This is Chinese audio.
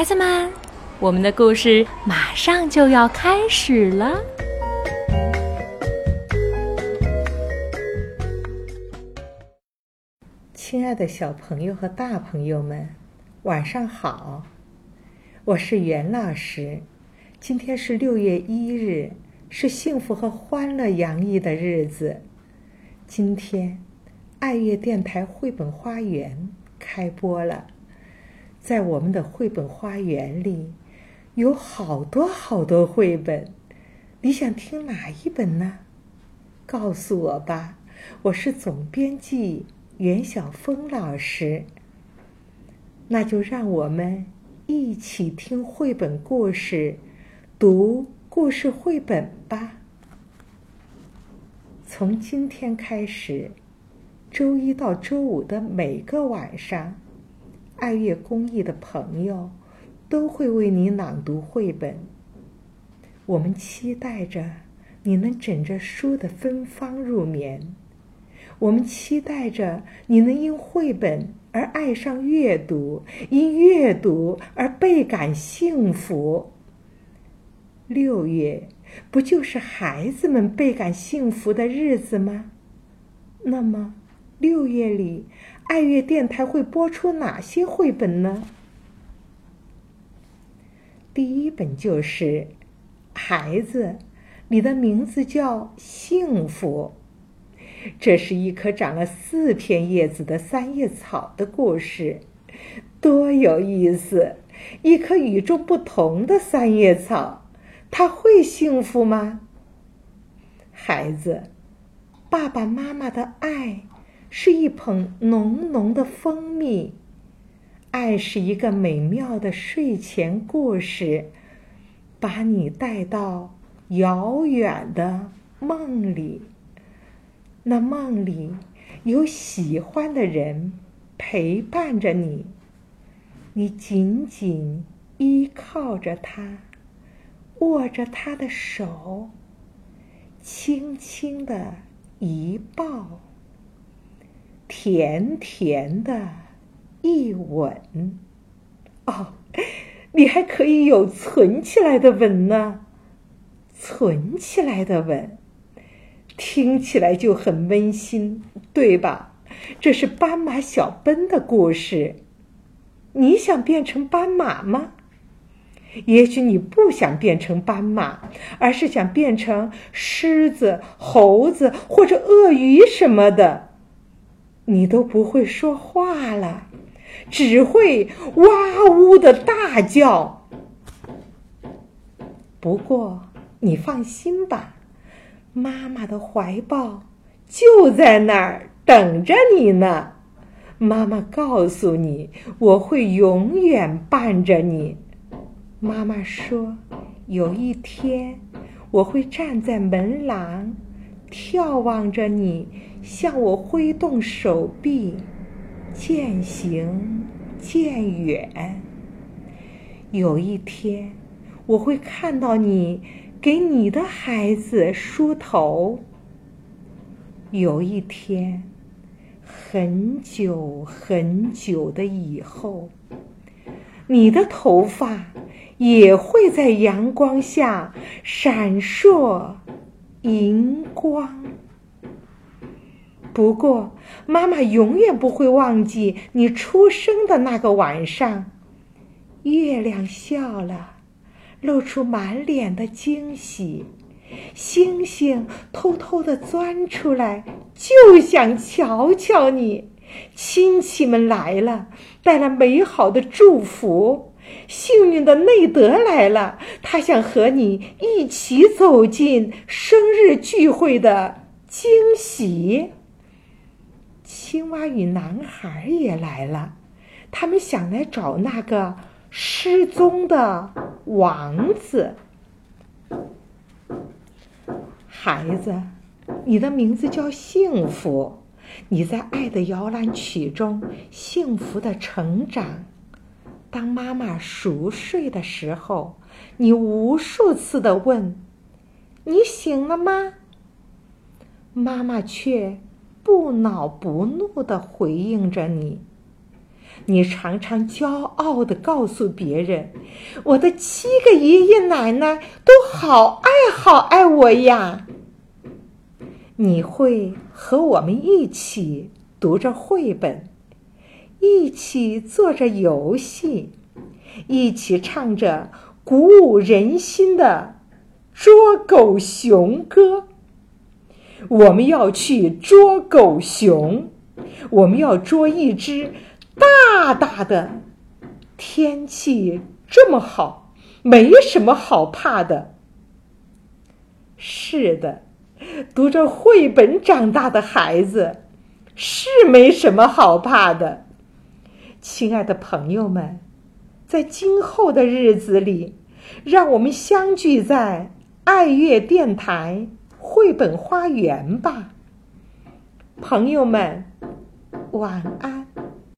孩子们，我们的故事马上就要开始了。亲爱的小朋友和大朋友们，晚上好！我是袁老师。今天是六月一日，是幸福和欢乐洋溢的日子。今天，爱乐电台绘本花园开播了。在我们的绘本花园里，有好多好多绘本。你想听哪一本呢？告诉我吧。我是总编辑袁晓峰老师。那就让我们一起听绘本故事。读故事绘本吧。从今天开始，周一到周五的每个晚上，爱乐公益的朋友都会为你朗读绘本。我们期待着你能枕着书的芬芳入眠，我们期待着你能因绘本而爱上阅读，因阅读而倍感幸福。六月不就是孩子们倍感幸福的日子吗？那么，六月里爱乐电台会播出哪些绘本呢？第一本就是《孩子，你的名字叫幸福》，这是一棵长了四片叶子的三叶草的故事，多有意思！一棵与众不同的三叶草。他会幸福吗？孩子，爸爸妈妈的爱是一捧浓浓的蜂蜜，爱是一个美妙的睡前故事，把你带到遥远的梦里。那梦里有喜欢的人陪伴着你，你紧紧依靠着他。握着他的手，轻轻的一抱，甜甜的一吻。哦，你还可以有存起来的吻呢，存起来的吻，听起来就很温馨，对吧？这是斑马小奔的故事。你想变成斑马吗？也许你不想变成斑马，而是想变成狮子、猴子或者鳄鱼什么的。你都不会说话了，只会哇呜的大叫。不过你放心吧，妈妈的怀抱就在那儿等着你呢。妈妈告诉你，我会永远伴着你。妈妈说：“有一天，我会站在门廊，眺望着你向我挥动手臂，渐行渐远。有一天，我会看到你给你的孩子梳头。有一天，很久很久的以后，你的头发。”也会在阳光下闪烁银光。不过，妈妈永远不会忘记你出生的那个晚上。月亮笑了，露出满脸的惊喜；星星偷偷的钻出来，就想瞧瞧你。亲戚们来了，带来美好的祝福。幸运的内德来了，他想和你一起走进生日聚会的惊喜。青蛙与男孩也来了，他们想来找那个失踪的王子。孩子，你的名字叫幸福，你在爱的摇篮曲中幸福的成长。当妈妈熟睡的时候，你无数次的问：“你醒了吗？”妈妈却不恼不怒的回应着你。你常常骄傲地告诉别人：“我的七个爷爷奶奶都好爱好爱我呀。”你会和我们一起读着绘本，一起做着游戏，一起唱着鼓舞人心的捉狗熊歌。我们要去捉狗熊，我们要捉一只。大大的，天气这么好，没什么好怕的。是的，读着绘本长大的孩子是没什么好怕的。亲爱的朋友们，在今后的日子里，让我们相聚在爱乐电台绘本花园吧。朋友们，晚安。